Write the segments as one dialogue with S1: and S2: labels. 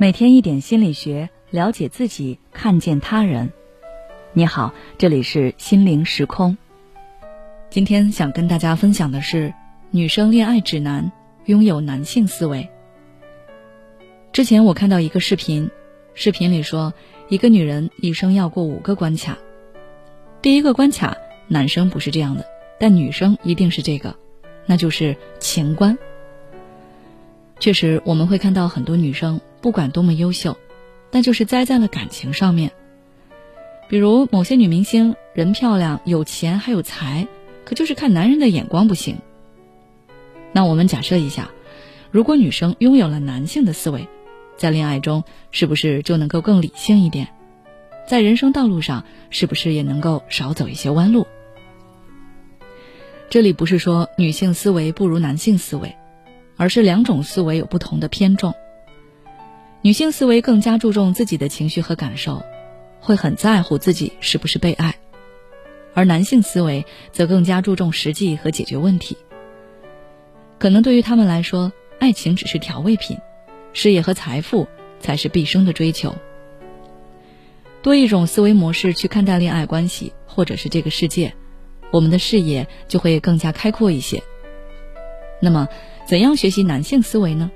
S1: 每天一点心理学，了解自己，看见他人。你好，这里是心灵时空。今天想跟大家分享的是女生恋爱指南，拥有男性思维。之前我看到一个视频，视频里说，一个女人一生要过五个关卡。第一个关卡，男生不是这样的，但女生一定是这个，那就是情关。确实，我们会看到很多女生。不管多么优秀，但就是栽在了感情上面。比如某些女明星，人漂亮、有钱还有才，可就是看男人的眼光不行。那我们假设一下，如果女生拥有了男性的思维，在恋爱中是不是就能够更理性一点？在人生道路上是不是也能够少走一些弯路？这里不是说女性思维不如男性思维，而是两种思维有不同的偏重。女性思维更加注重自己的情绪和感受，会很在乎自己是不是被爱；而男性思维则更加注重实际和解决问题。可能对于他们来说，爱情只是调味品，事业和财富才是毕生的追求。多一种思维模式去看待恋爱关系，或者是这个世界，我们的视野就会更加开阔一些。那么，怎样学习男性思维呢？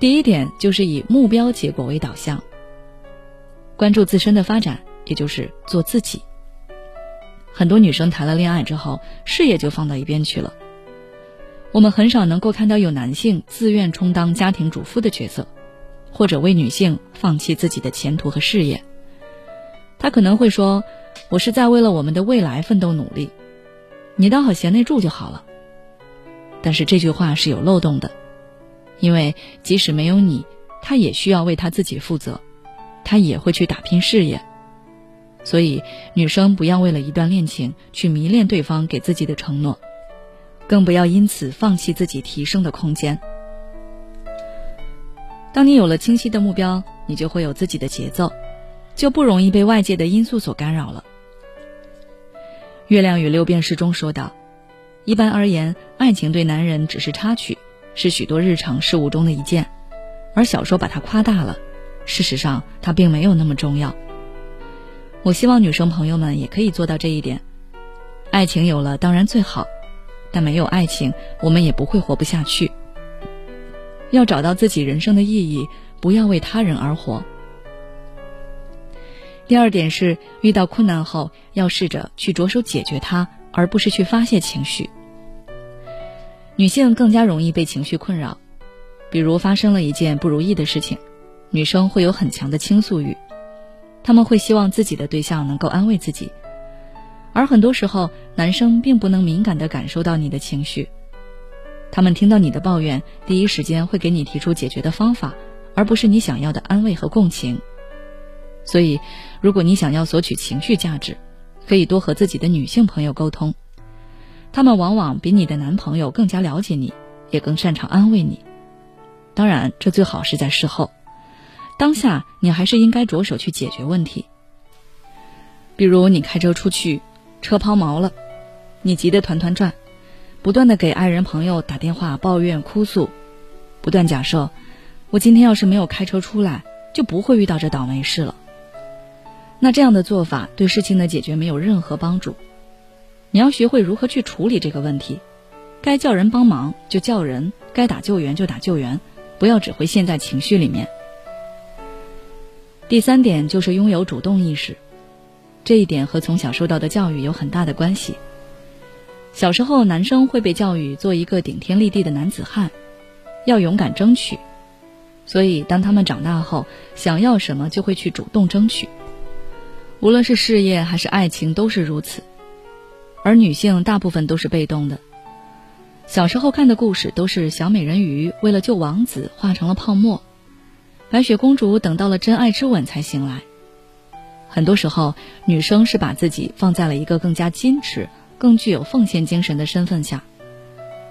S1: 第一点就是以目标结果为导向，关注自身的发展，也就是做自己。很多女生谈了恋爱之后，事业就放到一边去了。我们很少能够看到有男性自愿充当家庭主妇的角色，或者为女性放弃自己的前途和事业。他可能会说：“我是在为了我们的未来奋斗努力，你当好贤内助就好了。”但是这句话是有漏洞的。因为即使没有你，他也需要为他自己负责，他也会去打拼事业。所以，女生不要为了一段恋情去迷恋对方给自己的承诺，更不要因此放弃自己提升的空间。当你有了清晰的目标，你就会有自己的节奏，就不容易被外界的因素所干扰了。《月亮与六便士》中说道：“一般而言，爱情对男人只是插曲。”是许多日常事物中的一件，而小说把它夸大了。事实上，它并没有那么重要。我希望女生朋友们也可以做到这一点。爱情有了当然最好，但没有爱情，我们也不会活不下去。要找到自己人生的意义，不要为他人而活。第二点是，遇到困难后要试着去着手解决它，而不是去发泄情绪。女性更加容易被情绪困扰，比如发生了一件不如意的事情，女生会有很强的倾诉欲，他们会希望自己的对象能够安慰自己，而很多时候男生并不能敏感地感受到你的情绪，他们听到你的抱怨，第一时间会给你提出解决的方法，而不是你想要的安慰和共情。所以，如果你想要索取情绪价值，可以多和自己的女性朋友沟通。他们往往比你的男朋友更加了解你，也更擅长安慰你。当然，这最好是在事后，当下你还是应该着手去解决问题。比如你开车出去，车抛锚了，你急得团团转，不断的给爱人朋友打电话抱怨哭诉，不断假设，我今天要是没有开车出来，就不会遇到这倒霉事了。那这样的做法对事情的解决没有任何帮助。你要学会如何去处理这个问题，该叫人帮忙就叫人，该打救援就打救援，不要只会陷在情绪里面。第三点就是拥有主动意识，这一点和从小受到的教育有很大的关系。小时候，男生会被教育做一个顶天立地的男子汉，要勇敢争取，所以当他们长大后，想要什么就会去主动争取，无论是事业还是爱情都是如此。而女性大部分都是被动的。小时候看的故事都是小美人鱼为了救王子化成了泡沫，白雪公主等到了真爱之吻才醒来。很多时候，女生是把自己放在了一个更加矜持、更具有奉献精神的身份下，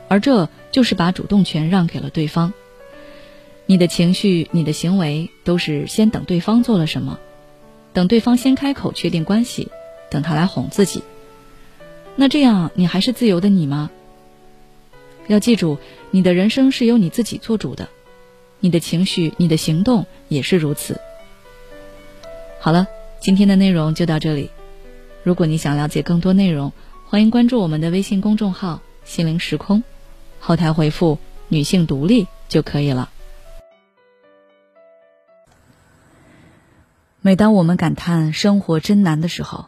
S1: 而这就是把主动权让给了对方。你的情绪、你的行为都是先等对方做了什么，等对方先开口确定关系，等他来哄自己。那这样，你还是自由的你吗？要记住，你的人生是由你自己做主的。你的情绪、你的行动也是如此。好了，今天的内容就到这里。如果你想了解更多内容，欢迎关注我们的微信公众号“心灵时空”，后台回复“女性独立”就可以了。每当我们感叹生活真难的时候，